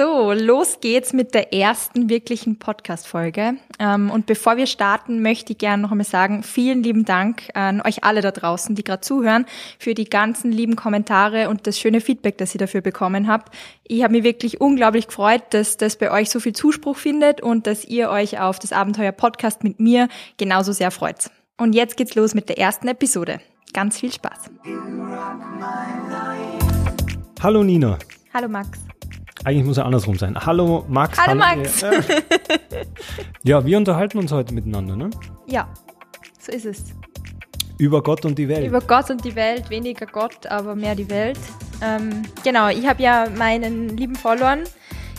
So, los geht's mit der ersten wirklichen Podcast-Folge. Ähm, und bevor wir starten, möchte ich gerne noch einmal sagen, vielen lieben Dank an euch alle da draußen, die gerade zuhören, für die ganzen lieben Kommentare und das schöne Feedback, das ihr dafür bekommen habt. Ich habe mich wirklich unglaublich gefreut, dass das bei euch so viel Zuspruch findet und dass ihr euch auf das Abenteuer Podcast mit mir genauso sehr freut. Und jetzt geht's los mit der ersten Episode. Ganz viel Spaß. Hallo Nina. Hallo Max. Eigentlich muss er andersrum sein. Hallo Max. Hallo, Max. Äh, ja, wir unterhalten uns heute miteinander, ne? Ja, so ist es. Über Gott und die Welt. Über Gott und die Welt, weniger Gott, aber mehr die Welt. Ähm, genau, ich habe ja meinen lieben Followern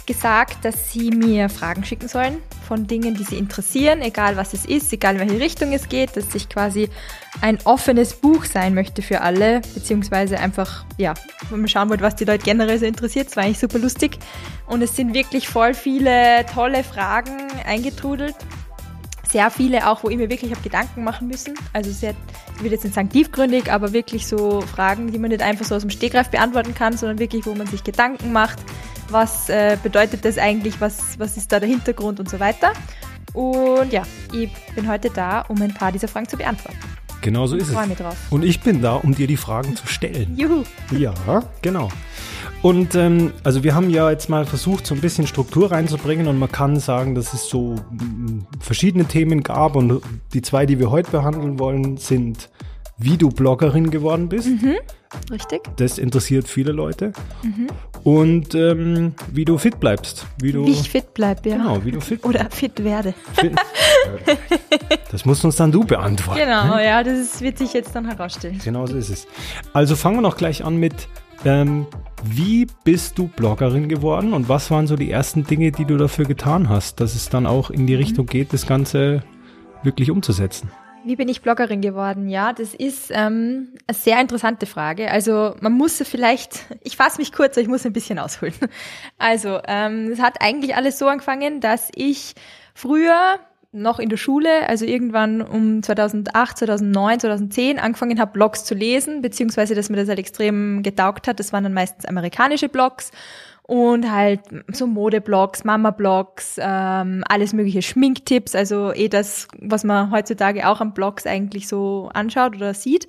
gesagt, dass sie mir Fragen schicken sollen von Dingen, die sie interessieren, egal was es ist, egal in welche Richtung es geht, dass ich quasi ein offenes Buch sein möchte für alle, beziehungsweise einfach, ja, wenn man schauen wollte, was die Leute generell so interessiert, das war eigentlich super lustig. Und es sind wirklich voll viele tolle Fragen eingetrudelt. Sehr viele auch, wo ich mir wirklich habe Gedanken machen müssen. Also sehr, ich will jetzt nicht sagen tiefgründig, aber wirklich so Fragen, die man nicht einfach so aus dem Stegreif beantworten kann, sondern wirklich, wo man sich Gedanken macht, was äh, bedeutet das eigentlich, was, was ist da der Hintergrund und so weiter. Und ja, ich bin heute da, um ein paar dieser Fragen zu beantworten. Genau so ist ich es. Mich drauf. Und ich bin da, um dir die Fragen zu stellen. Juhu. Ja, genau. Und ähm, also wir haben ja jetzt mal versucht, so ein bisschen Struktur reinzubringen und man kann sagen, dass es so mm, verschiedene Themen gab und die zwei, die wir heute behandeln wollen, sind wie du Bloggerin geworden bist. Mhm, richtig. Das interessiert viele Leute. Mhm. Und ähm, wie du fit bleibst. Wie, du, wie ich fit bleibe, ja. Genau, wie du fit Oder fit werde. Fit, das musst uns dann du beantworten. Genau, ne? ja, das ist, wird sich jetzt dann herausstellen. Genau so ist es. Also fangen wir noch gleich an mit, ähm, wie bist du Bloggerin geworden und was waren so die ersten Dinge, die du dafür getan hast, dass es dann auch in die Richtung geht, das Ganze wirklich umzusetzen? Wie bin ich Bloggerin geworden? Ja, das ist ähm, eine sehr interessante Frage. Also man muss vielleicht, ich fasse mich kurz, ich muss ein bisschen ausholen. Also ähm, es hat eigentlich alles so angefangen, dass ich früher noch in der Schule, also irgendwann um 2008, 2009, 2010 angefangen habe, Blogs zu lesen, beziehungsweise dass mir das halt extrem getaugt hat. Das waren dann meistens amerikanische Blogs und halt so Modeblogs, Mama-Blogs, ähm, alles mögliche Schminktipps, also eh das, was man heutzutage auch an Blogs eigentlich so anschaut oder sieht.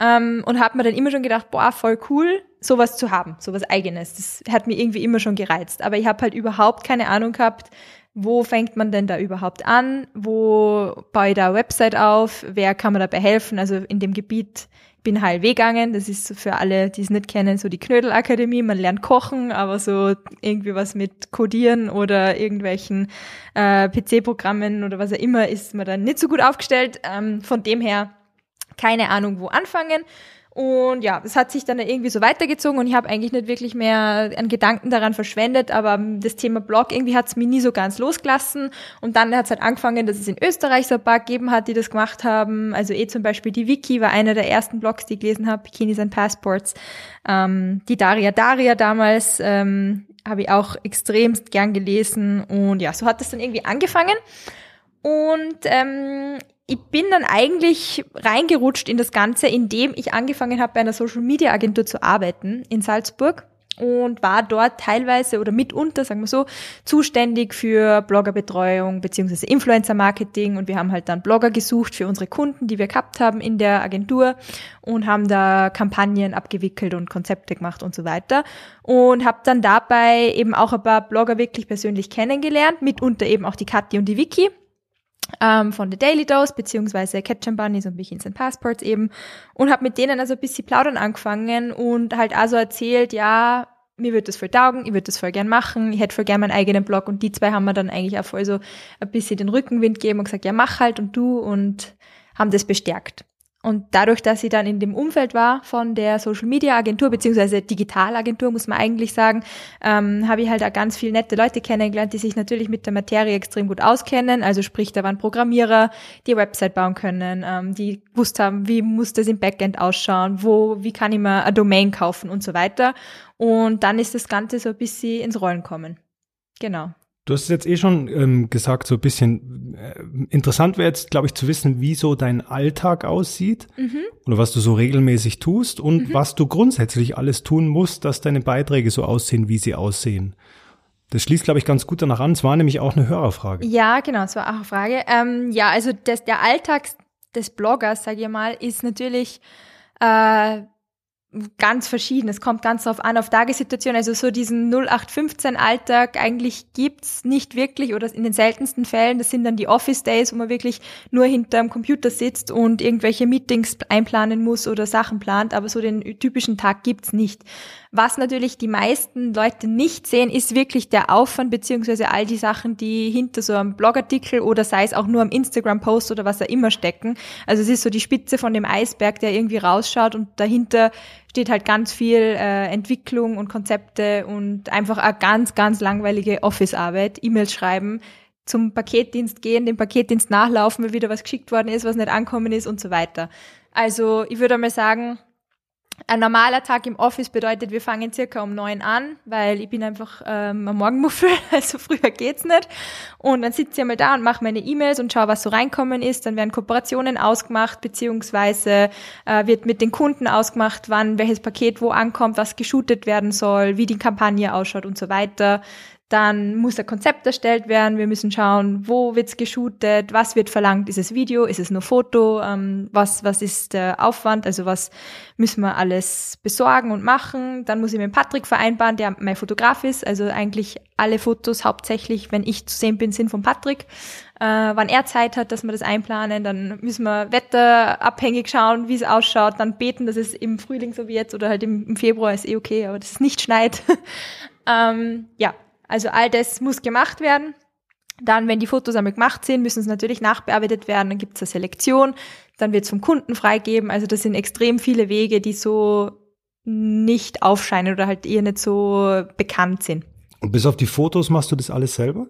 Ähm, und habe mir dann immer schon gedacht, boah, voll cool, sowas zu haben, sowas eigenes. Das hat mir irgendwie immer schon gereizt. Aber ich habe halt überhaupt keine Ahnung gehabt, wo fängt man denn da überhaupt an? Wo baue ich da eine Website auf? Wer kann mir dabei helfen? Also in dem Gebiet bin HLW gegangen. Das ist für alle, die es nicht kennen, so die Knödelakademie. Man lernt kochen, aber so irgendwie was mit Codieren oder irgendwelchen äh, PC-Programmen oder was auch immer ist man dann nicht so gut aufgestellt. Ähm, von dem her keine Ahnung, wo anfangen. Und ja, es hat sich dann irgendwie so weitergezogen und ich habe eigentlich nicht wirklich mehr einen Gedanken daran verschwendet, aber das Thema Blog irgendwie hat es mir nie so ganz losgelassen. Und dann hat es halt angefangen, dass es in Österreich so ein paar gegeben hat, die das gemacht haben. Also eh zum Beispiel die Wiki war einer der ersten Blogs, die ich gelesen habe, Bikinis and Passports. Ähm, die Daria Daria damals ähm, habe ich auch extremst gern gelesen. Und ja, so hat es dann irgendwie angefangen. Und ähm, ich bin dann eigentlich reingerutscht in das Ganze, indem ich angefangen habe, bei einer Social Media Agentur zu arbeiten in Salzburg und war dort teilweise oder mitunter, sagen wir so, zuständig für Bloggerbetreuung beziehungsweise Influencer-Marketing. Und wir haben halt dann Blogger gesucht für unsere Kunden, die wir gehabt haben in der Agentur und haben da Kampagnen abgewickelt und Konzepte gemacht und so weiter. Und habe dann dabei eben auch ein paar Blogger wirklich persönlich kennengelernt, mitunter eben auch die Kathi und die Vicky ähm, von The Daily Dose, beziehungsweise Ketchup Bunnies und Bikins and Passports eben und habe mit denen also ein bisschen plaudern angefangen und halt also erzählt, ja, mir wird das voll taugen, ich würde das voll gern machen, ich hätte voll gern meinen eigenen Blog und die zwei haben mir dann eigentlich auch voll so ein bisschen den Rückenwind gegeben und gesagt, ja, mach halt und du und haben das bestärkt. Und dadurch, dass ich dann in dem Umfeld war von der Social Media Agentur, beziehungsweise Digitalagentur, muss man eigentlich sagen, ähm, habe ich halt auch ganz viele nette Leute kennengelernt, die sich natürlich mit der Materie extrem gut auskennen. Also sprich, da waren Programmierer, die Website bauen können, ähm, die gewusst haben, wie muss das im Backend ausschauen, wo, wie kann ich mir eine Domain kaufen und so weiter. Und dann ist das Ganze so ein bisschen ins Rollen kommen. Genau. Du hast es jetzt eh schon ähm, gesagt, so ein bisschen äh, interessant wäre jetzt, glaube ich, zu wissen, wie so dein Alltag aussieht mhm. oder was du so regelmäßig tust und mhm. was du grundsätzlich alles tun musst, dass deine Beiträge so aussehen, wie sie aussehen. Das schließt, glaube ich, ganz gut danach an. Es war nämlich auch eine Hörerfrage. Ja, genau, es war auch eine Frage. Ähm, ja, also das, der Alltag des Bloggers, sage ich mal, ist natürlich äh, ganz verschieden. Es kommt ganz drauf an, auf Tagessituation. Also so diesen 0815-Alltag eigentlich gibt's nicht wirklich oder in den seltensten Fällen. Das sind dann die Office Days, wo man wirklich nur hinterm Computer sitzt und irgendwelche Meetings einplanen muss oder Sachen plant. Aber so den typischen Tag gibt's nicht. Was natürlich die meisten Leute nicht sehen, ist wirklich der Aufwand beziehungsweise all die Sachen, die hinter so einem Blogartikel oder sei es auch nur am Instagram-Post oder was da immer stecken. Also es ist so die Spitze von dem Eisberg, der irgendwie rausschaut und dahinter steht halt ganz viel äh, Entwicklung und Konzepte und einfach eine ganz, ganz langweilige Office-Arbeit, E-Mails schreiben, zum Paketdienst gehen, dem Paketdienst nachlaufen, wenn wieder was geschickt worden ist, was nicht ankommen ist und so weiter. Also ich würde mal sagen, ein normaler Tag im Office bedeutet, wir fangen circa um neun an, weil ich bin einfach ähm, am Morgenmuffel, also früher geht's nicht. Und dann sitze ich einmal da und mache meine E-Mails und schaue, was so reinkommen ist. Dann werden Kooperationen ausgemacht, beziehungsweise äh, wird mit den Kunden ausgemacht, wann welches Paket wo ankommt, was geshootet werden soll, wie die Kampagne ausschaut und so weiter. Dann muss ein Konzept erstellt werden. Wir müssen schauen, wo wird's geshootet, was wird verlangt. Ist es Video, ist es nur Foto? Ähm, was, was ist der Aufwand? Also was müssen wir alles besorgen und machen? Dann muss ich mit Patrick vereinbaren, der mein Fotograf ist. Also eigentlich alle Fotos hauptsächlich, wenn ich zu sehen bin, sind von Patrick. Äh, wann er Zeit hat, dass wir das einplanen. Dann müssen wir wetterabhängig schauen, wie es ausschaut. Dann beten, dass es im Frühling so wie jetzt oder halt im, Februar ist eh okay, aber dass es nicht schneit. ähm, ja, also all das muss gemacht werden. Dann, wenn die Fotos einmal gemacht sind, müssen sie natürlich nachbearbeitet werden. Dann gibt es eine Selektion. Dann wird es vom Kunden freigeben. Also das sind extrem viele Wege, die so nicht aufscheinen oder halt eher nicht so bekannt sind. Und bis auf die Fotos machst du das alles selber?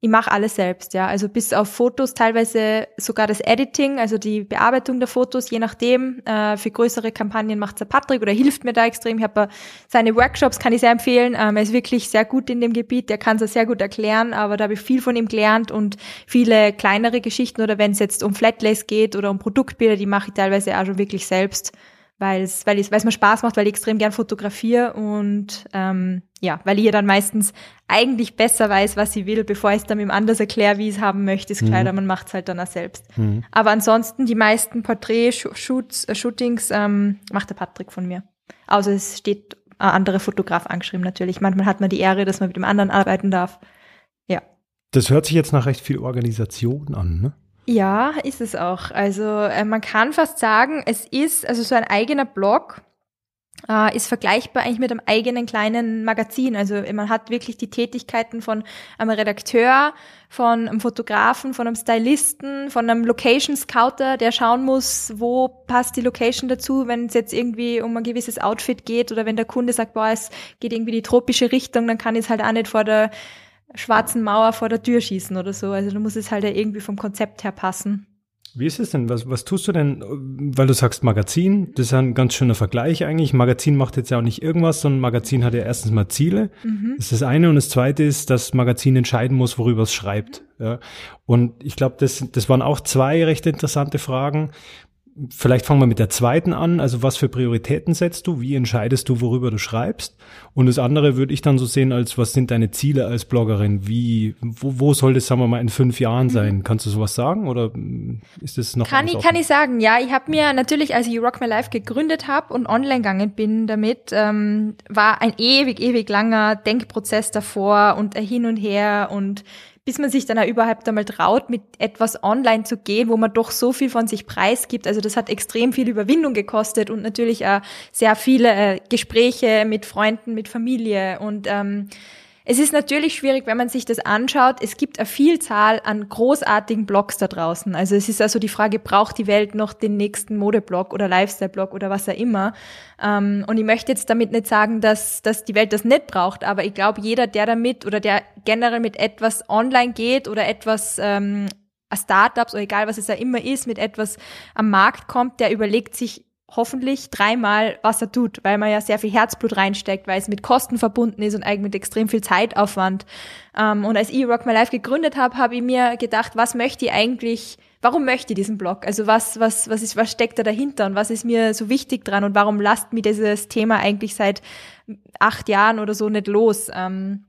Ich mache alles selbst, ja. Also bis auf Fotos, teilweise sogar das Editing, also die Bearbeitung der Fotos, je nachdem. Äh, für größere Kampagnen macht der Patrick oder hilft mir da extrem. Ich habe seine Workshops, kann ich sehr empfehlen. Ähm, er ist wirklich sehr gut in dem Gebiet, der kann es sehr gut erklären, aber da habe ich viel von ihm gelernt und viele kleinere Geschichten oder wenn es jetzt um Flatlays geht oder um Produktbilder, die mache ich teilweise auch schon wirklich selbst weil es weil es weil es mir Spaß macht, weil ich extrem gern fotografiere und ähm, ja, weil ich ja dann meistens eigentlich besser weiß, was ich will, bevor ich es dann mit anders erkläre, wie ich es haben möchte, ist klar, mhm. man macht es halt dann auch selbst. Mhm. Aber ansonsten die meisten Porträt-Shootings äh, Shootings, ähm, macht der Patrick von mir. Außer es steht ein anderer Fotograf angeschrieben natürlich. Manchmal hat man die Ehre, dass man mit dem anderen arbeiten darf. Ja. Das hört sich jetzt nach recht viel Organisation an, ne? Ja, ist es auch. Also äh, man kann fast sagen, es ist also so ein eigener Blog äh, ist vergleichbar eigentlich mit einem eigenen kleinen Magazin. Also man hat wirklich die Tätigkeiten von einem Redakteur, von einem Fotografen, von einem Stylisten, von einem Location Scouter, der schauen muss, wo passt die Location dazu, wenn es jetzt irgendwie um ein gewisses Outfit geht oder wenn der Kunde sagt, boah, es geht irgendwie die tropische Richtung, dann kann ich es halt auch nicht vor der schwarzen Mauer vor der Tür schießen oder so. Also da muss es halt irgendwie vom Konzept her passen. Wie ist es denn? Was, was tust du denn, weil du sagst Magazin? Das ist ein ganz schöner Vergleich eigentlich. Magazin macht jetzt ja auch nicht irgendwas, sondern Magazin hat ja erstens mal Ziele. Mhm. Das ist das eine. Und das zweite ist, dass Magazin entscheiden muss, worüber es schreibt. Ja. Und ich glaube, das, das waren auch zwei recht interessante Fragen. Vielleicht fangen wir mit der zweiten an. Also was für Prioritäten setzt du? Wie entscheidest du, worüber du schreibst? Und das andere würde ich dann so sehen als, was sind deine Ziele als Bloggerin? Wie, wo, wo soll das, sagen wir mal, in fünf Jahren sein? Mhm. Kannst du sowas sagen oder ist das noch? Kann ich, kann ich sagen, ja. Ich habe mir natürlich, als ich Rock My Life gegründet habe und online gegangen bin damit, ähm, war ein ewig, ewig langer Denkprozess davor und hin und her und bis man sich dann auch überhaupt einmal traut, mit etwas online zu gehen, wo man doch so viel von sich preisgibt. Also das hat extrem viel Überwindung gekostet und natürlich auch sehr viele äh, Gespräche mit Freunden, mit Familie und ähm, es ist natürlich schwierig, wenn man sich das anschaut. Es gibt eine Vielzahl an großartigen Blogs da draußen. Also es ist also die Frage, braucht die Welt noch den nächsten Modeblog oder Lifestyle-Blog oder was auch immer? Ähm, und ich möchte jetzt damit nicht sagen, dass, dass die Welt das nicht braucht, aber ich glaube, jeder, der damit oder der generell mit etwas online geht oder etwas ähm, Startups oder egal was es ja immer ist, mit etwas am Markt kommt, der überlegt sich hoffentlich dreimal, was er tut, weil man ja sehr viel Herzblut reinsteckt, weil es mit Kosten verbunden ist und eigentlich mit extrem viel Zeitaufwand. Ähm, und als ich Rock My Life gegründet habe, habe ich mir gedacht, was möchte ich eigentlich, warum möchte ich diesen Blog? Also was, was, was ist, was steckt da dahinter und was ist mir so wichtig dran und warum lasst mir dieses Thema eigentlich seit acht Jahren oder so nicht los? Ähm,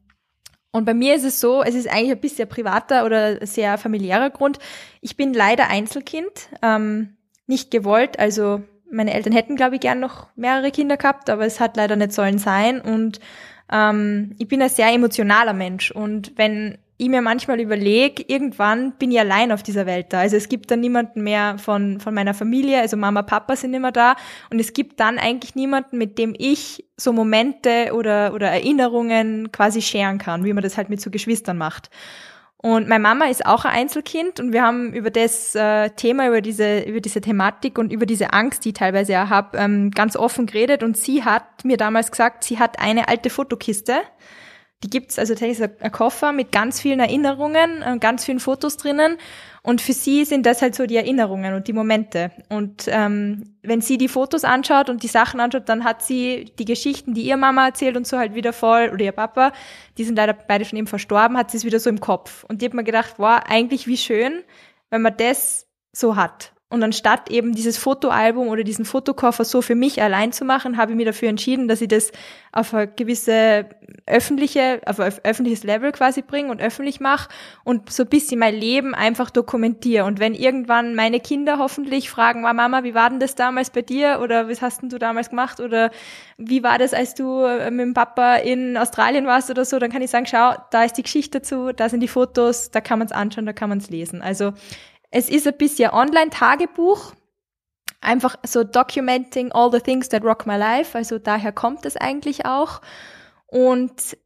Und bei mir ist es so, es ist eigentlich ein bisschen privater oder sehr familiärer Grund. Ich bin leider Einzelkind, ähm, nicht gewollt. Also meine Eltern hätten, glaube ich, gern noch mehrere Kinder gehabt, aber es hat leider nicht sollen sein. Und ähm, ich bin ein sehr emotionaler Mensch. Und wenn ich mir manchmal überlege, irgendwann bin ich allein auf dieser Welt da. Also es gibt dann niemanden mehr von, von meiner Familie, also Mama, Papa sind immer da. Und es gibt dann eigentlich niemanden, mit dem ich so Momente oder, oder Erinnerungen quasi scheren kann, wie man das halt mit so Geschwistern macht. Und meine Mama ist auch ein Einzelkind und wir haben über das äh, Thema, über diese, über diese Thematik und über diese Angst, die ich teilweise auch habe, ähm, ganz offen geredet. Und sie hat mir damals gesagt, sie hat eine alte Fotokiste die gibt's also tatsächlich ein Koffer mit ganz vielen Erinnerungen, äh, ganz vielen Fotos drinnen. Und für sie sind das halt so die Erinnerungen und die Momente. Und ähm, wenn sie die Fotos anschaut und die Sachen anschaut, dann hat sie die Geschichten, die ihr Mama erzählt und so halt wieder voll, oder ihr Papa, die sind leider beide schon eben verstorben, hat sie es wieder so im Kopf. Und die hat mir gedacht, wow, eigentlich wie schön, wenn man das so hat. Und anstatt eben dieses Fotoalbum oder diesen Fotokoffer so für mich allein zu machen, habe ich mir dafür entschieden, dass ich das auf eine gewisse öffentliche, auf ein öffentliches Level quasi bringe und öffentlich mache und so ein bisschen mein Leben einfach dokumentiere. Und wenn irgendwann meine Kinder hoffentlich fragen, Mama, wie war denn das damals bei dir? Oder was hast denn du damals gemacht? Oder wie war das, als du äh, mit dem Papa in Australien warst oder so? Dann kann ich sagen, schau, da ist die Geschichte dazu, da sind die Fotos, da kann man es anschauen, da kann man es lesen. Also es ist ein bisschen Online-Tagebuch, einfach so documenting all the things that rock my life, also daher kommt es eigentlich auch. Und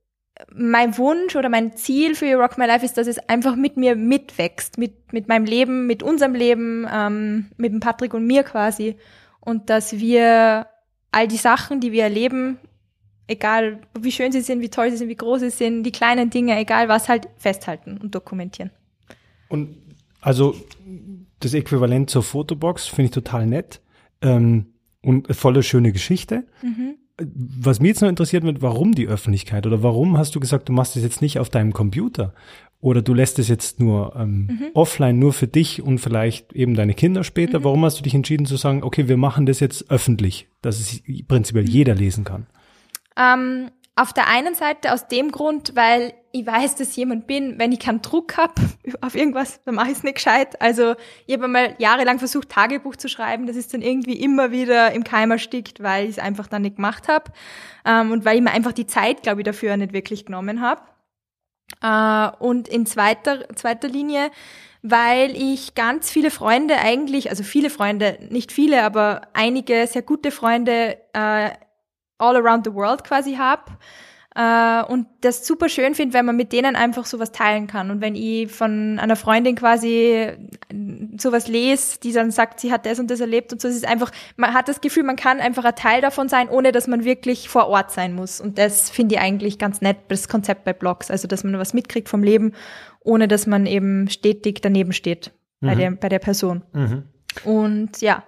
mein Wunsch oder mein Ziel für Rock My Life ist, dass es einfach mit mir mitwächst, mit, mit meinem Leben, mit unserem Leben, ähm, mit dem Patrick und mir quasi. Und dass wir all die Sachen, die wir erleben, egal wie schön sie sind, wie toll sie sind, wie groß sie sind, die kleinen Dinge, egal was, halt festhalten und dokumentieren. Und also das Äquivalent zur Fotobox finde ich total nett ähm, und volle schöne Geschichte. Mhm. Was mir jetzt noch interessiert wird, warum die Öffentlichkeit oder warum hast du gesagt, du machst es jetzt nicht auf deinem Computer oder du lässt es jetzt nur ähm, mhm. offline, nur für dich und vielleicht eben deine Kinder später. Mhm. Warum hast du dich entschieden zu sagen, okay, wir machen das jetzt öffentlich, dass es prinzipiell mhm. jeder lesen kann? Ähm, auf der einen Seite aus dem Grund, weil ich weiß, dass ich jemand bin, wenn ich keinen Druck hab auf irgendwas, dann mache ich es nicht gescheit. Also ich habe mal jahrelang versucht, Tagebuch zu schreiben. Das ist dann irgendwie immer wieder im Keim erstickt, weil ich es einfach dann nicht gemacht habe. Ähm, und weil ich mir einfach die Zeit, glaube ich, dafür nicht wirklich genommen habe. Äh, und in zweiter, zweiter Linie, weil ich ganz viele Freunde eigentlich, also viele Freunde, nicht viele, aber einige sehr gute Freunde äh, all around the world quasi habe. Äh, und das super schön finde, wenn man mit denen einfach sowas teilen kann. Und wenn ich von einer Freundin quasi sowas lese, die dann sagt, sie hat das und das erlebt und so, es ist einfach, man hat das Gefühl, man kann einfach ein Teil davon sein, ohne dass man wirklich vor Ort sein muss. Und das finde ich eigentlich ganz nett, das Konzept bei Blogs. Also, dass man was mitkriegt vom Leben, ohne dass man eben stetig daneben steht bei, mhm. der, bei der Person. Mhm. Und ja,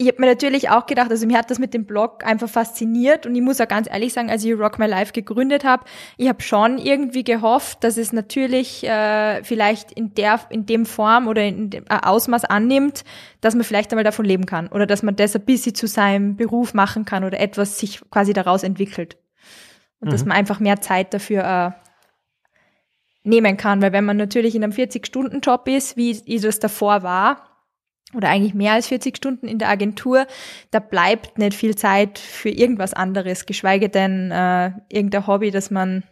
ich habe mir natürlich auch gedacht, also mir hat das mit dem Blog einfach fasziniert und ich muss auch ganz ehrlich sagen, als ich Rock My Life gegründet habe, ich habe schon irgendwie gehofft, dass es natürlich äh, vielleicht in der in dem Form oder in dem äh, Ausmaß annimmt, dass man vielleicht einmal davon leben kann oder dass man das ein bisschen zu seinem Beruf machen kann oder etwas sich quasi daraus entwickelt und mhm. dass man einfach mehr Zeit dafür äh, nehmen kann, weil wenn man natürlich in einem 40-Stunden-Job ist, wie ich das davor war, oder eigentlich mehr als 40 Stunden in der Agentur, da bleibt nicht viel Zeit für irgendwas anderes, geschweige denn äh, irgendein Hobby, das man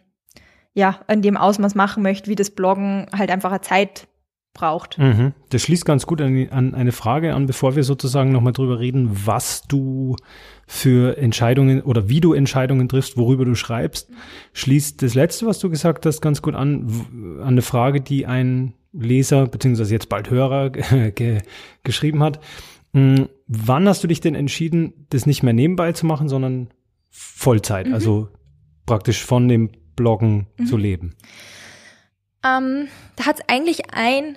ja in dem Ausmaß machen möchte, wie das Bloggen halt einfach Zeit braucht. Mhm. Das schließt ganz gut an, an eine Frage an, bevor wir sozusagen nochmal drüber reden, was du für Entscheidungen oder wie du Entscheidungen triffst, worüber du schreibst, schließt das letzte, was du gesagt hast, ganz gut an, an eine Frage, die ein Leser, beziehungsweise jetzt bald Hörer ge geschrieben hat. Hm, wann hast du dich denn entschieden, das nicht mehr nebenbei zu machen, sondern Vollzeit, mhm. also praktisch von dem Bloggen mhm. zu leben? Ähm, da hat es eigentlich ein,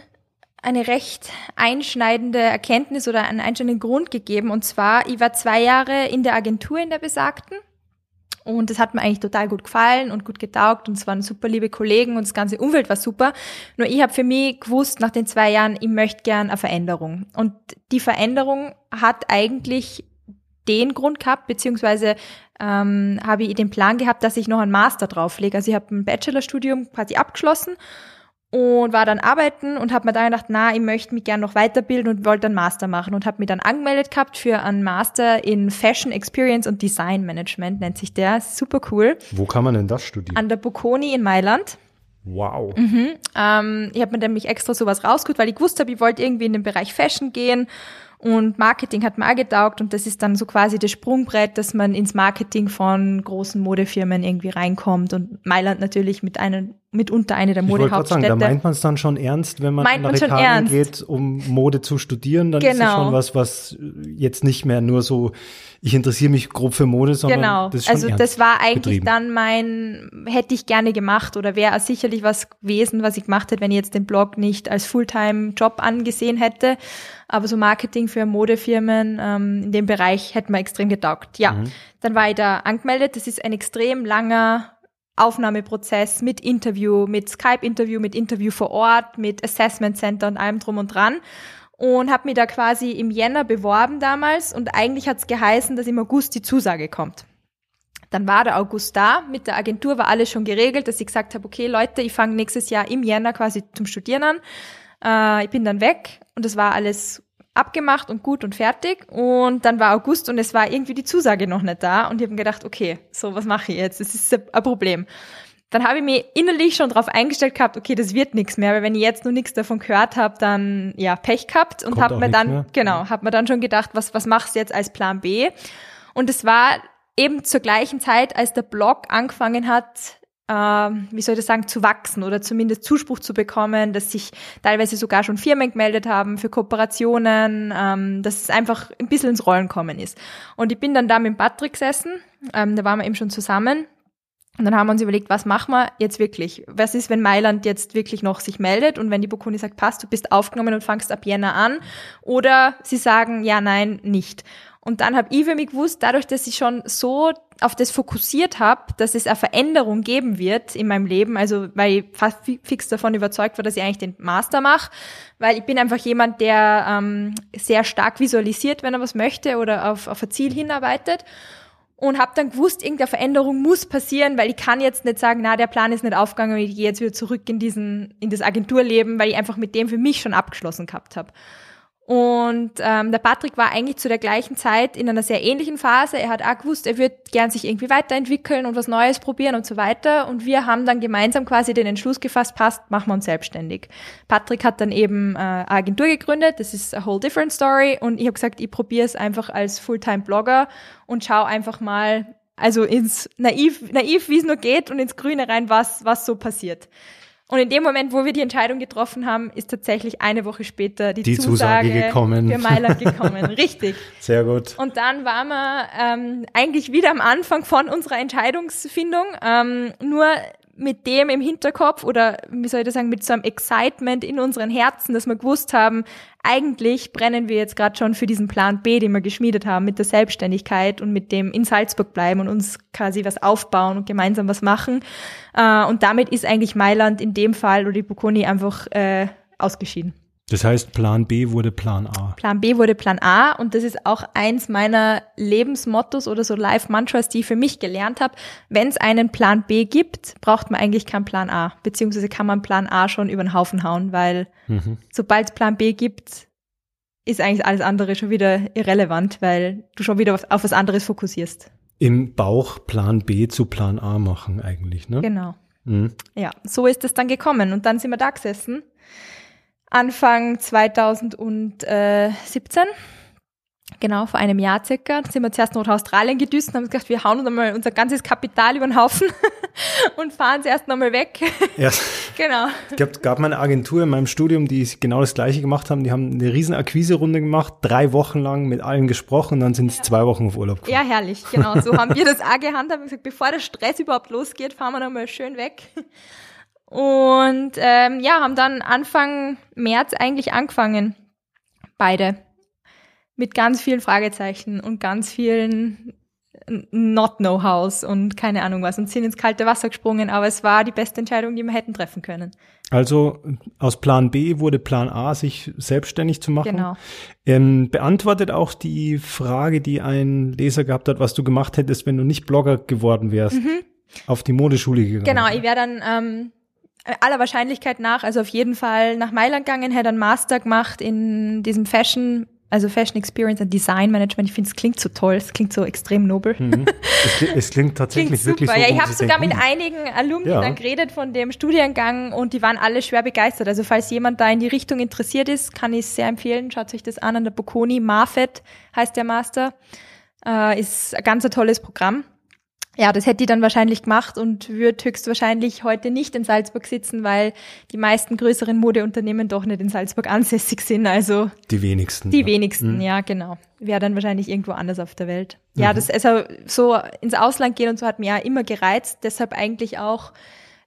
eine recht einschneidende Erkenntnis oder einen einschneidenden Grund gegeben. Und zwar, ich war zwei Jahre in der Agentur in der besagten und das hat mir eigentlich total gut gefallen und gut getaugt und es waren super liebe Kollegen und das ganze Umfeld war super. Nur ich habe für mich gewusst, nach den zwei Jahren, ich möchte gern eine Veränderung. Und die Veränderung hat eigentlich den Grund gehabt, beziehungsweise ähm, habe ich den Plan gehabt, dass ich noch einen Master drauflege. Also ich habe ein Bachelorstudium quasi abgeschlossen und war dann arbeiten und habe mir dann gedacht, na, ich möchte mich gerne noch weiterbilden und wollte einen Master machen und habe mich dann angemeldet gehabt für einen Master in Fashion Experience und Design Management, nennt sich der. Super cool. Wo kann man denn das studieren? An der Bocconi in Mailand. Wow. Mhm. Ähm, ich habe mir nämlich extra sowas rausgeholt, weil ich gewusst habe, ich wollte irgendwie in den Bereich Fashion gehen und Marketing hat auch getaugt und das ist dann so quasi das Sprungbrett, dass man ins Marketing von großen Modefirmen irgendwie reinkommt und Mailand natürlich mit einem mitunter eine der Modehauptstädte. Da meint man es dann schon ernst, wenn man meint nach Italien geht, um Mode zu studieren, dann genau. ist es schon was, was jetzt nicht mehr nur so, ich interessiere mich grob für Mode, sondern genau. das ist schon Also das war eigentlich betrieben. dann mein, hätte ich gerne gemacht oder wäre sicherlich was gewesen, was ich gemacht hätte, wenn ich jetzt den Blog nicht als Fulltime-Job angesehen hätte. Aber so Marketing für Modefirmen ähm, in dem Bereich hätte mir extrem getaugt. Ja, Mhm. dann war ich da angemeldet. Das ist ein extrem langer Aufnahmeprozess mit Interview, mit Skype-Interview, mit Interview vor Ort, mit Assessment Center und allem drum und dran. Und habe mich da quasi im Jänner beworben damals und eigentlich hat's geheißen, dass im August die Zusage kommt. Dann war der August da, mit der Agentur war alles schon geregelt, dass ich gesagt habe, okay Leute, ich fange nächstes Jahr im Jänner quasi zum Studieren an. Äh, ich bin dann weg und es war alles abgemacht und gut und fertig. Und dann war August und es war irgendwie die Zusage noch nicht da. Und ich habe mir gedacht, okay, so was mache ich jetzt? Das ist ein Problem. Dann habe ich mir innerlich schon darauf eingestellt gehabt, okay, das wird nichts mehr, weil wenn ich jetzt noch nichts davon gehört habe, dann ja Pech gehabt und habe mir dann mehr. genau, habe mir dann schon gedacht, was was machst du jetzt als Plan B? Und es war eben zur gleichen Zeit, als der Blog angefangen hat, wie soll ich das sagen, zu wachsen oder zumindest Zuspruch zu bekommen, dass sich teilweise sogar schon Firmen gemeldet haben für Kooperationen, ähm, dass es einfach ein bisschen ins Rollen kommen ist. Und ich bin dann da mit Patrick gesessen, ähm, da waren wir eben schon zusammen. Und dann haben wir uns überlegt, was machen wir jetzt wirklich? Was ist, wenn Mailand jetzt wirklich noch sich meldet und wenn die Bocconi sagt, passt, du bist aufgenommen und fangst ab Jänner an? Oder sie sagen, ja, nein, nicht. Und dann habe ich für mich gewusst, dadurch, dass ich schon so auf das fokussiert habe, dass es eine Veränderung geben wird in meinem Leben, also weil ich fast fi- fix davon überzeugt war, dass ich eigentlich den Master mache, weil ich bin einfach jemand, der ähm, sehr stark visualisiert, wenn er was möchte oder auf, auf ein Ziel hinarbeitet und habe dann gewusst, irgendeine Veränderung muss passieren, weil ich kann jetzt nicht sagen, na, der Plan ist nicht aufgegangen ich gehe jetzt wieder zurück in diesen in das Agenturleben, weil ich einfach mit dem für mich schon abgeschlossen gehabt habe. Und ähm, der Patrick war eigentlich zu der gleichen Zeit in einer sehr ähnlichen Phase. Er hat auch gewusst, er wird gern sich irgendwie weiterentwickeln und was Neues probieren und so weiter. Und wir haben dann gemeinsam quasi den Entschluss gefasst, passt, machen wir uns selbstständig. Patrick hat dann eben äh, Agentur gegründet, das ist a whole different story. Und ich habe gesagt, ich probiere es einfach als Fulltime-Blogger und schau einfach mal, also ins naiv, naiv wie es nur geht und ins Grüne rein, was, was so passiert. Und in dem Moment, wo wir die Entscheidung getroffen haben, ist tatsächlich eine Woche später die, Die Zusage gekommen. für Mailand gekommen. Richtig. Sehr gut. Und dann waren wir ähm, eigentlich wieder am Anfang von unserer Entscheidungsfindung, ähm, nur mit dem im Hinterkopf oder wie soll ich das sagen, mit so einem Excitement in unseren Herzen, dass wir gewusst haben, eigentlich brennen wir jetzt gerade schon für diesen Plan B, den wir geschmiedet haben, mit der Selbstständigkeit und mit dem in Salzburg bleiben und uns quasi was aufbauen und gemeinsam was machen. Äh, und damit ist eigentlich Mailand in dem Fall oder die Bocconi einfach äh, ausgeschieden. Das heißt, Plan B wurde Plan A. Plan B wurde Plan A und das ist auch eins meiner Lebensmottos oder so Life-Mantras, die ich für mich gelernt habe. Wenn es einen Plan B gibt, braucht man eigentlich keinen Plan A, beziehungsweise kann man Plan A schon über den Haufen hauen, weil Mhm. sobald es Plan B gibt, ist eigentlich alles andere schon wieder irrelevant, weil du schon wieder auf, auf was anderes fokussierst. Im Bauch Plan B zu Plan A machen eigentlich, ne? Genau. Mhm. Ja, so ist es dann gekommen und dann sind wir da gesessen. Anfang 2017. Genau, vor einem Jahr circa. Sind wir zuerst nach Australien gedüst und haben gedacht, wir hauen uns einmal unser ganzes Kapital über den Haufen und fahren zuerst nochmal weg. Ja, genau. es gab, gab mal eine Agentur in meinem Studium, die genau das Gleiche gemacht haben. Die haben eine riesen Akquise-Runde gemacht, drei Wochen lang mit allen gesprochen und dann sind es zwei Wochen auf Urlaub gefahren. Ja, herrlich, genau. So haben wir das auch gehandhabt. Haben gesagt, bevor der Stress überhaupt losgeht, fahren wir nochmal schön weg. Und ähm, ja, haben dann Anfang März eigentlich angefangen. Beide. Mit ganz vielen Fragezeichen und ganz vielen not know-hows und keine Ahnung was und sind ins kalte Wasser gesprungen, aber es war die beste Entscheidung, die wir hätten treffen können. Also aus Plan B wurde Plan A, sich selbstständig zu machen. Genau. Ähm, beantwortet auch die Frage, die ein Leser gehabt hat, was du gemacht hättest, wenn du nicht Blogger geworden wärst, mhm. auf die Modeschule gegangen. Genau, ich wäre dann ähm, aller Wahrscheinlichkeit nach, also auf jeden Fall nach Mailand gegangen, hätte einen Master gemacht in diesem Fashion also Fashion Experience and Design Management, ich finde, es klingt so toll, es klingt so extrem nobel. Mhm. Es, es, klingt tatsächlich klingt wirklich super. so. Ja, ich habe sogar mit einigen Alumni ja. dann geredet von dem Studiengang und die waren alle schwer begeistert. Also falls jemand da in die Richtung interessiert ist, kann ich es sehr empfehlen. Schaut euch das an an der Bocconi. Mafet heißt der Master. Äh, ist ein ganz ein tolles Programm ja, das hätte ich dann wahrscheinlich gemacht und würde höchstwahrscheinlich heute nicht in Salzburg sitzen, weil die meisten größeren Modeunternehmen doch nicht in Salzburg ansässig sind. Also die wenigsten. Die ja. wenigsten, mhm. ja, genau. Wäre dann wahrscheinlich irgendwo anders auf der Welt. Ja, mhm. das also so ins Ausland gehen und so hat mir ja immer gereizt. Deshalb eigentlich auch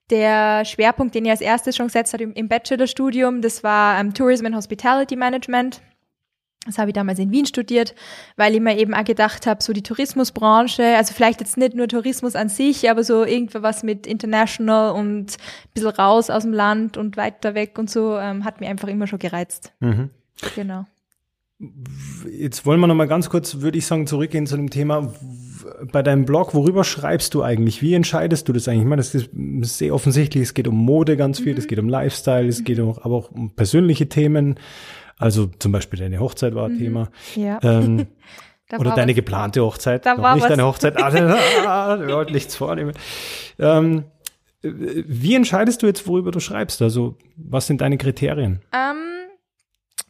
der Schwerpunkt, den ich als erstes schon gesetzt habe im, im Bachelorstudium, das war ähm, Tourism and Hospitality Management. Das habe ich damals in Wien studiert, weil ich mir eben auch gedacht habe, so die Tourismusbranche, also vielleicht jetzt nicht nur Tourismus an sich, aber so irgendwas mit International und ein bisschen raus aus dem Land und weiter weg und so, ähm, hat mir einfach immer schon gereizt. Mhm. Genau. Jetzt wollen wir noch mal ganz kurz, würde ich sagen, zurückgehen zu dem Thema. Bei deinem Blog, worüber schreibst du eigentlich? Wie entscheidest du das eigentlich? Ich meine, das ist sehr offensichtlich. Es geht um Mode ganz viel, mhm. es geht um Lifestyle, es geht auch, aber auch um persönliche Themen. Also zum Beispiel deine Hochzeit war mhm. Thema. Ja. Ähm, oder deine was, geplante Hochzeit. Da war nicht was. deine Hochzeit. Ah, wir wollten nichts vornehmen. Ähm, wie entscheidest du jetzt, worüber du schreibst? Also, was sind deine Kriterien? Ähm,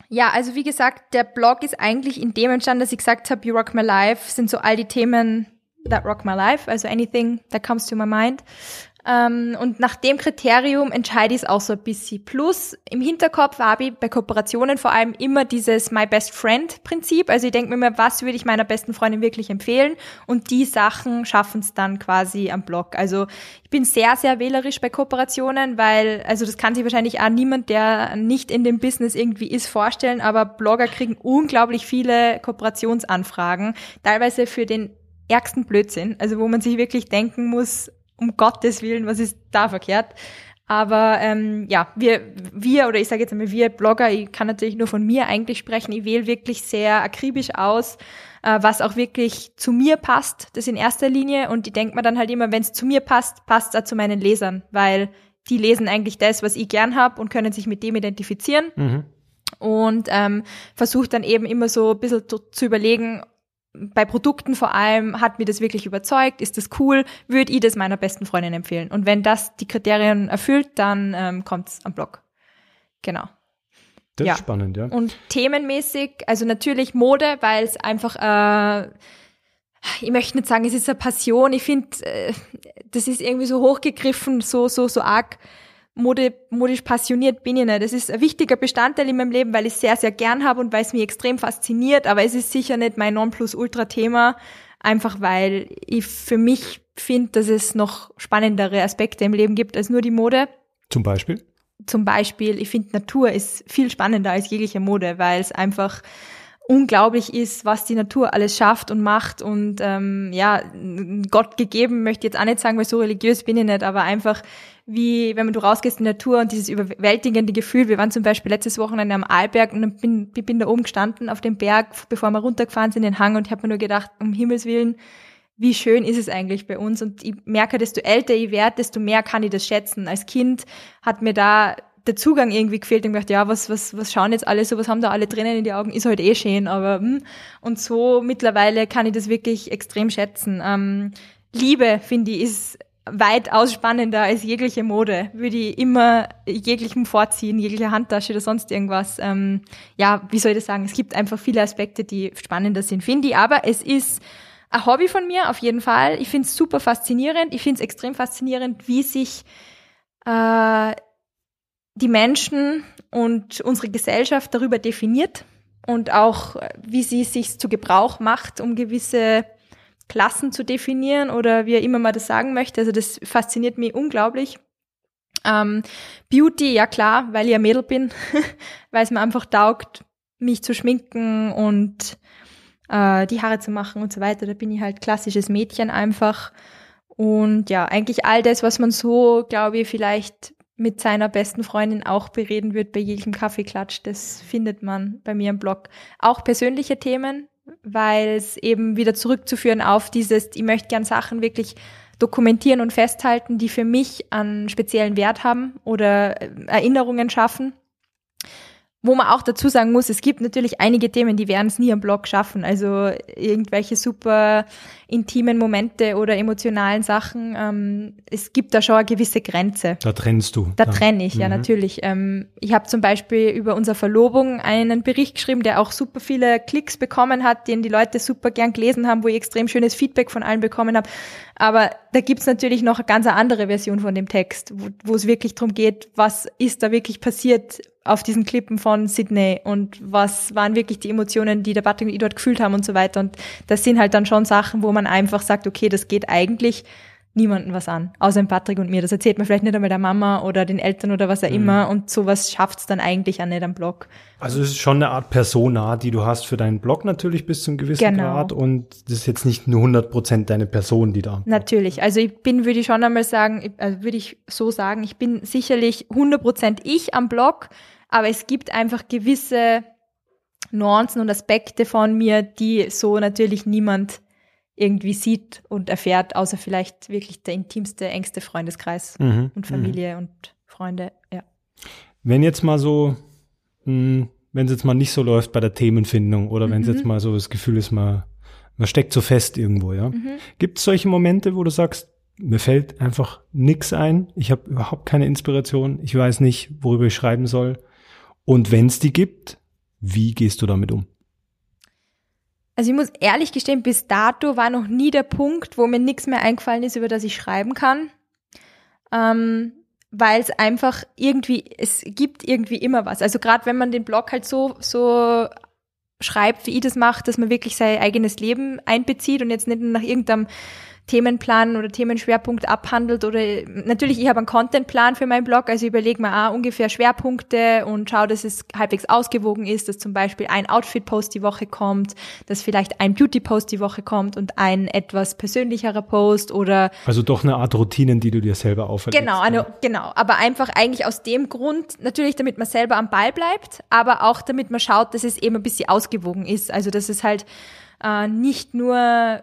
ja, also wie gesagt, der Blog ist eigentlich in dem entstanden, dass ich gesagt habe, You Rock My Life sind so all die Themen that rock my life, also anything that comes to my mind. Ähm, und nach dem Kriterium entscheide ich es auch so ein bisschen. Plus im Hinterkopf habe ich bei Kooperationen vor allem immer dieses My Best Friend Prinzip. Also ich denke mir immer, was würde ich meiner besten Freundin wirklich empfehlen? Und die Sachen schaffen es dann quasi am Blog. Also ich bin sehr, sehr wählerisch bei Kooperationen, weil, also das kann sich wahrscheinlich auch niemand, der nicht in dem Business irgendwie ist, vorstellen, aber Blogger kriegen unglaublich viele Kooperationsanfragen, teilweise für den ärgsten Blödsinn, also wo man sich wirklich denken muss, um Gottes Willen, was ist da verkehrt? Aber ähm, ja, wir, wir oder ich sage jetzt einmal wir Blogger, ich kann natürlich nur von mir eigentlich sprechen, ich wähle wirklich sehr akribisch aus, äh, was auch wirklich zu mir passt, das in erster Linie. Und ich denke mir dann halt immer, wenn es zu mir passt, passt es auch zu meinen Lesern, weil die lesen eigentlich das, was ich gern hab und können sich mit dem identifizieren. Mhm. Und ähm, versuche dann eben immer so ein bisschen zu, zu überlegen, bei Produkten vor allem, hat mir das wirklich überzeugt? Ist das cool? Würde ich das meiner besten Freundin empfehlen? Und wenn das die Kriterien erfüllt, dann ähm, kommt's am Blog. Genau. Das ja. ist spannend, ja. Und themenmäßig, also natürlich Mode, weil es einfach, äh, ich möchte nicht sagen, es ist eine Passion. Ich finde, äh, das ist irgendwie so hochgegriffen, so, so, so arg Mode, modisch passioniert bin ich nicht. Das ist ein wichtiger Bestandteil in meinem Leben, weil ich es sehr, sehr gern habe und weil es mich extrem fasziniert, aber es ist sicher nicht mein Nonplusultra-Thema, einfach weil ich für mich finde, dass es noch spannendere Aspekte im Leben gibt als nur die Mode. Zum Beispiel? Zum Beispiel, ich finde Natur ist viel spannender als jegliche Mode, weil es einfach unglaublich ist, was die Natur alles schafft und macht und ähm, ja, Gott gegeben möchte ich jetzt auch nicht sagen, weil so religiös bin ich nicht, aber einfach wie, wenn du rausgehst in die Natur und dieses überwältigende Gefühl, wir waren zum Beispiel letztes Wochenende am Arlberg und bin, bin da oben gestanden auf dem Berg, bevor wir runtergefahren sind in den Hang und ich habe mir nur gedacht, um Himmels Willen, wie schön ist es eigentlich bei uns und ich merke, desto älter ich werde, desto mehr kann ich das schätzen. Als Kind hat mir da der Zugang irgendwie gefehlt und gedacht, ja, was, was, was schauen jetzt alle so, was haben da alle drinnen in die Augen, ist halt eh schön, aber hm. und so mittlerweile kann ich das wirklich extrem schätzen. Ähm, Liebe, finde ich, ist weitaus spannender als jegliche Mode. Würde ich immer jeglichem vorziehen, jegliche Handtasche oder sonst irgendwas. Ähm, ja, wie soll ich das sagen? Es gibt einfach viele Aspekte, die spannender sind, finde ich. Aber es ist ein Hobby von mir, auf jeden Fall. Ich finde es super faszinierend. Ich finde es extrem faszinierend, wie sich äh, die Menschen und unsere Gesellschaft darüber definiert und auch, wie sie sich zu Gebrauch macht, um gewisse Klassen zu definieren oder wie er immer mal das sagen möchte. Also das fasziniert mich unglaublich. Ähm, Beauty, ja klar, weil ich ein Mädel bin, weil es mir einfach taugt, mich zu schminken und äh, die Haare zu machen und so weiter. Da bin ich halt klassisches Mädchen einfach. Und ja, eigentlich all das, was man so, glaube ich, vielleicht mit seiner besten Freundin auch bereden wird bei jeglichem Kaffeeklatsch, das findet man bei mir im Blog. Auch persönliche Themen, weil es eben wieder zurückzuführen auf dieses, ich möchte gern Sachen wirklich dokumentieren und festhalten, die für mich einen speziellen Wert haben oder Erinnerungen schaffen. Wo man auch dazu sagen muss, es gibt natürlich einige Themen, die werden es nie am Blog schaffen. Also irgendwelche super intimen Momente oder emotionalen Sachen. Ähm, es gibt da schon eine gewisse Grenze. Da trennst du. Da trenne ich, mhm. ja natürlich. Ähm, ich habe zum Beispiel über unsere Verlobung einen Bericht geschrieben, der auch super viele Klicks bekommen hat, den die Leute super gern gelesen haben, wo ich extrem schönes Feedback von allen bekommen habe. Aber da gibt's natürlich noch eine ganz andere Version von dem Text, wo es wirklich darum geht, was ist da wirklich passiert auf diesen Klippen von Sydney und was waren wirklich die Emotionen, die der Patrick und ich dort gefühlt haben und so weiter. Und das sind halt dann schon Sachen, wo man einfach sagt, okay, das geht eigentlich niemanden was an, außer dem Patrick und mir. Das erzählt man vielleicht nicht einmal der Mama oder den Eltern oder was auch mhm. immer und sowas schafft's dann eigentlich auch nicht am Blog. Also es ist schon eine Art Persona, die du hast für deinen Blog natürlich bis zum gewissen genau. Grad und das ist jetzt nicht nur 100 Prozent deine Person, die da. Natürlich, also ich bin, würde ich schon einmal sagen, also würde ich so sagen, ich bin sicherlich 100 Prozent ich am Blog, aber es gibt einfach gewisse Nuancen und Aspekte von mir, die so natürlich niemand irgendwie sieht und erfährt, außer vielleicht wirklich der intimste, engste Freundeskreis mhm. und Familie mhm. und Freunde, ja. Wenn jetzt mal so, hm, wenn es jetzt mal nicht so läuft bei der Themenfindung oder mhm. wenn es jetzt mal so das Gefühl ist, man, man steckt so fest irgendwo, ja. Mhm. Gibt es solche Momente, wo du sagst, mir fällt einfach nix ein, ich habe überhaupt keine Inspiration, ich weiß nicht, worüber ich schreiben soll. Und wenn es die gibt, wie gehst du damit um? Also ich muss ehrlich gestehen, bis dato war noch nie der Punkt, wo mir nichts mehr eingefallen ist, über das ich schreiben kann. Ähm, weil es einfach irgendwie, es gibt irgendwie immer was. Also gerade wenn man den Blog halt so, so schreibt, wie ich das mache, dass man wirklich sein eigenes Leben einbezieht und jetzt nicht nach irgendeinem Themenplan oder Themenschwerpunkt abhandelt oder natürlich, ich habe einen Contentplan für meinen Blog, also überlege mir auch ungefähr Schwerpunkte und schaue, dass es halbwegs ausgewogen ist, dass zum Beispiel ein Outfit-Post die Woche kommt, dass vielleicht ein Beauty-Post die Woche kommt und ein etwas persönlicherer Post oder Also doch eine Art Routinen, die du dir selber auferlegst. Genau, eine, ja. genau, aber einfach eigentlich aus dem Grund, natürlich damit man selber am Ball bleibt, aber auch damit man schaut, dass es eben ein bisschen ausgewogen ist, also dass es halt äh, nicht nur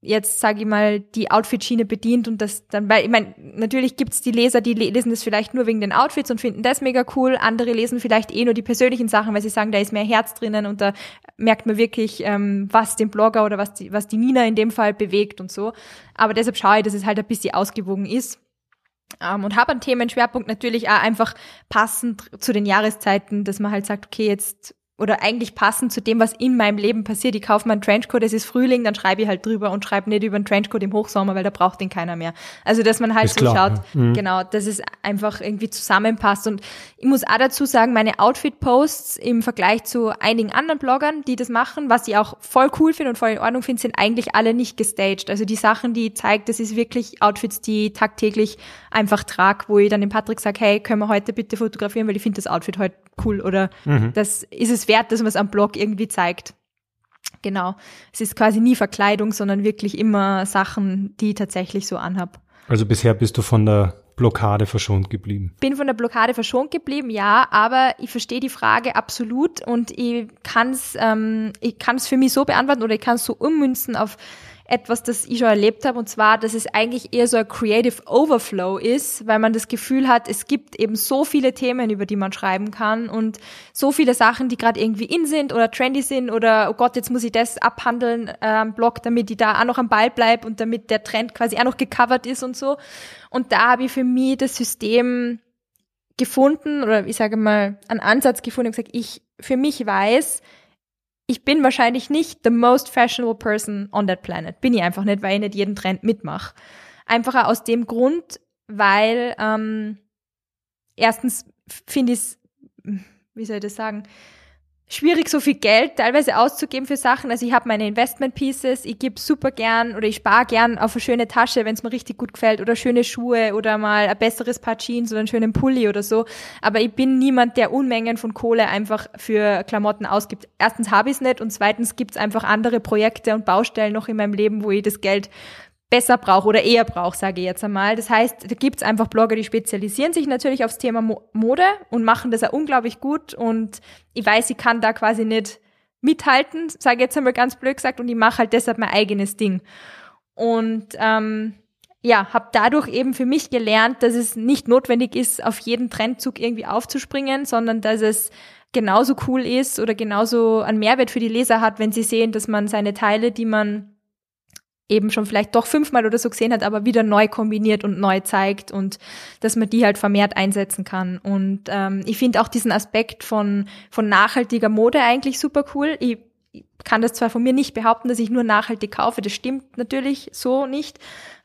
jetzt, sage ich mal, die Outfit-Schiene bedient und das dann, weil ich meine, natürlich gibt's die Leser, die lesen das vielleicht nur wegen den Outfits und finden das mega cool. Andere lesen vielleicht eh nur die persönlichen Sachen, weil sie sagen, da ist mehr Herz drinnen und da merkt man wirklich, ähm, was den Blogger oder was die, was die Nina in dem Fall bewegt und so. Aber deshalb schaue ich, dass es halt ein bisschen ausgewogen ist. Um, ähm, und habe einen Themenschwerpunkt natürlich auch einfach passend zu den Jahreszeiten, dass man halt sagt, okay, jetzt oder eigentlich passend zu dem, was in meinem Leben passiert. Ich kaufe mir einen Trenchcoat, es ist Frühling, dann schreibe ich halt drüber und schreibe nicht über einen Trenchcoat im Hochsommer, weil da braucht den keiner mehr. Also, dass man halt ist so klar, schaut, ja. mhm. genau, dass es einfach irgendwie zusammenpasst. Und ich muss auch dazu sagen, meine Outfit-Posts im Vergleich zu einigen anderen Bloggern, die das machen, was ich auch voll cool finde und voll in Ordnung finde, sind eigentlich alle nicht gestaged. Also die Sachen, die ich zeige, das ist wirklich Outfits, die ich tagtäglich einfach trage, wo ich dann dem Patrick sage, hey, können wir heute bitte fotografieren, weil ich finde das Outfit heute cool oder mhm. das ist es wert, dass man es am Blog irgendwie zeigt. Genau. Es ist quasi nie Verkleidung, sondern wirklich immer Sachen, die ich tatsächlich so anhab. Also bisher bist du von der Blockade verschont geblieben? Bin von der Blockade verschont geblieben, ja, aber ich verstehe die Frage absolut und ich kann es ähm, ich kann es für mich so beantworten oder ich kann es so ummünzen auf etwas, das ich schon erlebt habe, und zwar, dass es eigentlich eher so ein Creative Overflow ist, weil man das Gefühl hat, es gibt eben so viele Themen, über die man schreiben kann und so viele Sachen, die gerade irgendwie in sind oder trendy sind oder, oh Gott, jetzt muss ich das abhandeln äh, am Blog, damit ich da auch noch am Ball bleibe und damit der Trend quasi auch noch gecovert ist und so. Und da habe ich für mich das System gefunden oder ich sage mal einen Ansatz gefunden und gesagt, ich für mich weiß, ich bin wahrscheinlich nicht the most fashionable person on that planet. Bin ich einfach nicht, weil ich nicht jeden Trend mitmache. Einfach aus dem Grund, weil ähm, erstens finde ich es, wie soll ich das sagen, schwierig, so viel Geld teilweise auszugeben für Sachen. Also ich habe meine Investment Pieces, ich gebe super gern oder ich spare gern auf eine schöne Tasche, wenn es mir richtig gut gefällt oder schöne Schuhe oder mal ein besseres Paar Jeans oder einen schönen Pulli oder so. Aber ich bin niemand, der Unmengen von Kohle einfach für Klamotten ausgibt. Erstens habe ich es nicht und zweitens gibt es einfach andere Projekte und Baustellen noch in meinem Leben, wo ich das Geld besser brauche oder eher brauche, sage ich jetzt einmal. Das heißt, da gibt's einfach Blogger, die spezialisieren sich natürlich aufs Thema Mo Mode und machen das auch unglaublich gut. Und ich weiß, ich kann da quasi nicht mithalten, sage ich jetzt einmal ganz blöd gesagt, und ich mache halt deshalb mein eigenes Ding. Und ähm, ja, habe dadurch eben für mich gelernt, dass es nicht notwendig ist, auf jeden Trendzug irgendwie aufzuspringen, sondern dass es genauso cool ist oder genauso einen Mehrwert für die Leser hat, wenn sie sehen, dass man seine Teile, die man eben schon vielleicht doch fünfmal oder so gesehen hat, aber wieder neu kombiniert und neu zeigt und dass man die halt vermehrt einsetzen kann. Und ähm, ich finde auch diesen Aspekt von, von nachhaltiger Mode eigentlich super cool. Ich, ich kann das zwar von mir nicht behaupten, dass ich nur nachhaltig kaufe, das stimmt natürlich so nicht,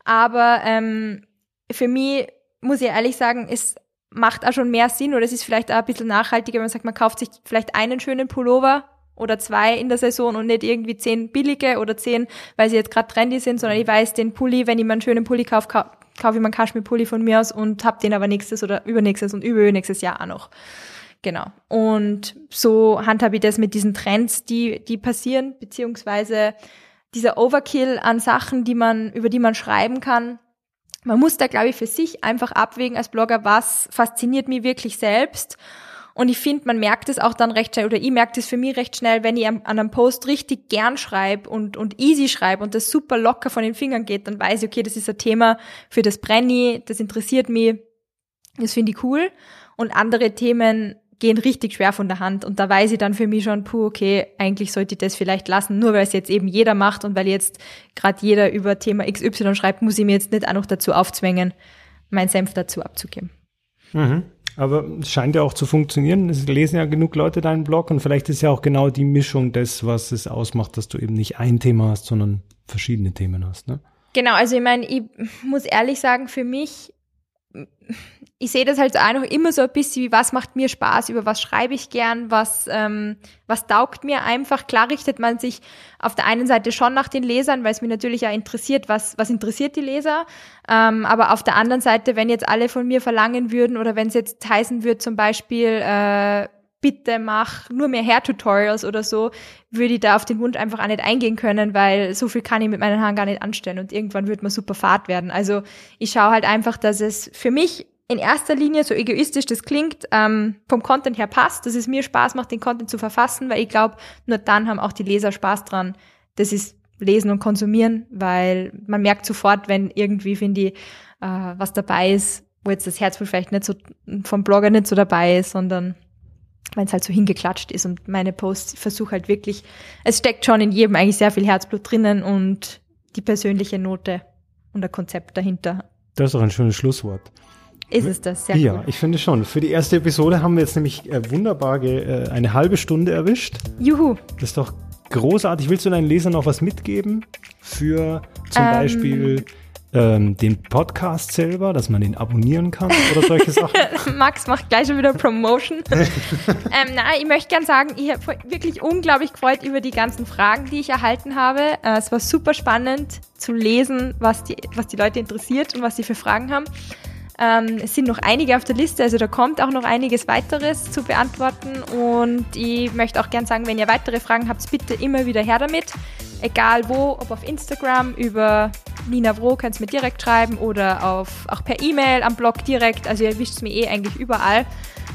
aber ähm, für mich muss ich ehrlich sagen, es macht auch schon mehr Sinn oder es ist vielleicht auch ein bisschen nachhaltiger, wenn man sagt, man kauft sich vielleicht einen schönen Pullover oder zwei in der Saison und nicht irgendwie zehn billige oder zehn, weil sie jetzt gerade trendy sind, sondern ich weiß, den Pulli, wenn ich mir einen schönen Pulli kaufe, kaufe ich mir einen Kaschmir-Pulli von mir aus und hab den aber nächstes oder übernächstes und übernächstes Jahr auch noch. Genau. Und so handhabe ich das mit diesen Trends, die, die passieren, beziehungsweise dieser Overkill an Sachen, die man, über die man schreiben kann. Man muss da, glaube ich, für sich einfach abwägen als Blogger, was fasziniert mich wirklich selbst und ich finde, man merkt es auch dann recht schnell, oder ich merke es für mich recht schnell, wenn ich an einem Post richtig gern schreibe und, und easy schreibe und das super locker von den Fingern geht, dann weiß ich, okay, das ist ein Thema für das Brenny, das interessiert mich, das finde ich cool. Und andere Themen gehen richtig schwer von der Hand. Und da weiß ich dann für mich schon, puh, okay, eigentlich sollte ich das vielleicht lassen, nur weil es jetzt eben jeder macht und weil jetzt gerade jeder über Thema XY schreibt, muss ich mir jetzt nicht auch noch dazu aufzwängen, meinen Senf dazu abzugeben. Mhm. Aber es scheint ja auch zu funktionieren. Es lesen ja genug Leute deinen Blog und vielleicht ist ja auch genau die Mischung des, was es ausmacht, dass du eben nicht ein Thema hast, sondern verschiedene Themen hast. Ne? Genau, also ich meine, ich muss ehrlich sagen, für mich ich sehe das halt auch noch immer so ein bisschen, wie was macht mir Spaß, über was schreibe ich gern, was, ähm, was taugt mir einfach. Klar richtet man sich auf der einen Seite schon nach den Lesern, weil es mich natürlich ja interessiert, was, was interessiert die Leser. Ähm, aber auf der anderen Seite, wenn jetzt alle von mir verlangen würden oder wenn es jetzt heißen würde, zum Beispiel, äh, bitte mach nur mehr Hair-Tutorials oder so, würde ich da auf den Wunsch einfach auch nicht eingehen können, weil so viel kann ich mit meinen Haaren gar nicht anstellen und irgendwann wird man super fad werden. Also ich schaue halt einfach, dass es für mich in erster Linie, so egoistisch das klingt, ähm, vom Content her passt, dass es mir Spaß macht, den Content zu verfassen, weil ich glaube, nur dann haben auch die Leser Spaß dran. Das ist lesen und konsumieren, weil man merkt sofort, wenn irgendwie, finde ich, äh, was dabei ist, wo jetzt das Herzblut vielleicht nicht so vom Blogger nicht so dabei ist, sondern wenn es halt so hingeklatscht ist und meine Posts versuche halt wirklich, es steckt schon in jedem eigentlich sehr viel Herzblut drinnen und die persönliche Note und der Konzept dahinter. Das ist doch ein schönes Schlusswort. Ist es das, sehr Ja, cool. ich finde schon. Für die erste Episode haben wir jetzt nämlich äh, wunderbar äh, eine halbe Stunde erwischt. Juhu. Das ist doch großartig. Willst du deinen Lesern noch was mitgeben? Für zum ähm, Beispiel ähm, den Podcast selber, dass man den abonnieren kann oder solche Sachen? Max macht gleich schon wieder Promotion. ähm, na, ich möchte gern sagen, ich habe wirklich unglaublich gefreut über die ganzen Fragen, die ich erhalten habe. Äh, es war super spannend zu lesen, was die, was die Leute interessiert und was sie für Fragen haben. Ähm, es sind noch einige auf der Liste, also da kommt auch noch einiges weiteres zu beantworten. Und ich möchte auch gern sagen, wenn ihr weitere Fragen habt, bitte immer wieder her damit. Egal wo, ob auf Instagram, über Nina Vro könnt ihr mir direkt schreiben oder auf, auch per E-Mail am Blog direkt. Also ihr wischt es mir eh eigentlich überall.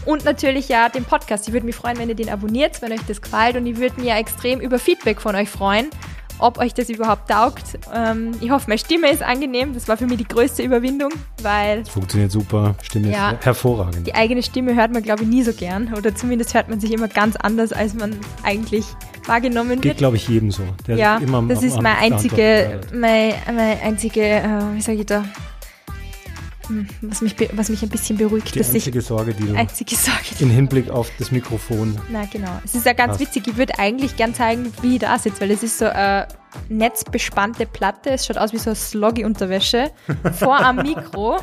Und natürlich ja den Podcast. Ich würde mich freuen, wenn ihr den abonniert, wenn euch das gefällt. Und ich würde mich ja extrem über Feedback von euch freuen ob euch das überhaupt taugt. Ähm, ich hoffe, meine Stimme ist angenehm. Das war für mich die größte Überwindung, weil. Das funktioniert super. Stimme ja, ist hervorragend. Die eigene Stimme hört man, glaube ich, nie so gern. Oder zumindest hört man sich immer ganz anders, als man eigentlich wahrgenommen wird. Geht, glaube ich, jedem so. ja, immer das ist meine einzige, meine, meine einzige, äh, wie sage ich da, was mich, was mich ein bisschen beruhigt. Die einzige Sorge, die du einzige Sorge, in Hinblick auf das Mikrofon. Na genau. Es ist ja ganz hast. witzig. Ich würde eigentlich gern zeigen, wie ich da sitze, weil es ist so eine netzbespannte Platte. Es schaut aus wie so eine Sloggy-Unterwäsche vor am Mikro.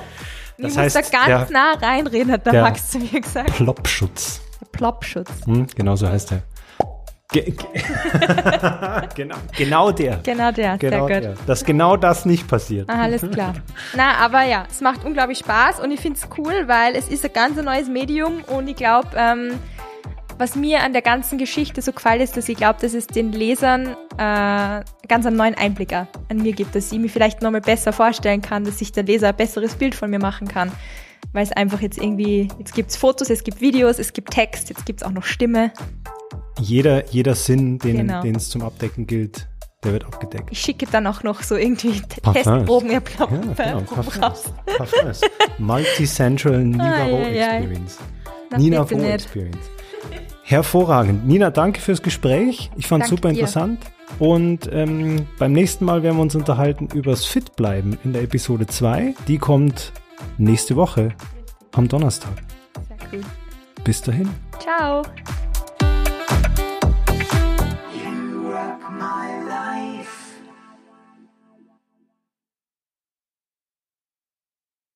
Das ich heißt, muss da ganz nah reinreden, hat der, der Max zu mir gesagt. Plopschutz. Der Plopschutz. Hm, genau so heißt er. Ge ge genau, genau der. Genau der, genau sehr der. Dass genau das nicht passiert. Ah, alles klar. Na, aber ja, es macht unglaublich Spaß und ich finde es cool, weil es ist ein ganz neues Medium und ich glaube, ähm, was mir an der ganzen Geschichte so gefällt, ist, dass ich glaube, dass es den Lesern äh, ganz einen neuen Einblick an mir gibt, dass ich mir vielleicht nochmal besser vorstellen kann, dass sich der Leser ein besseres Bild von mir machen kann. Weil es einfach jetzt irgendwie, jetzt gibt's Fotos, es gibt Videos, es gibt Text, jetzt gibt's auch noch Stimme. Jeder, jeder Sinn, den Genau. es zum Abdecken gilt, der wird abgedeckt. Ich schicke dann auch noch so irgendwie Parfums. Testproben, ja, Ja, genau, Parfums. raus. Parfums. Multi-Central Nina ai, ai. Experience. Na, Nina bitte Roh nicht. Experience. Hervorragend. Nina, danke fürs Gespräch. Ich fand Danke super dir. interessant. Und ähm, beim nächsten Mal werden wir uns unterhalten übers Fitbleiben in der Episode 2. Die kommt nächste Woche am Donnerstag. Sehr cool. Bis dahin. Ciao. my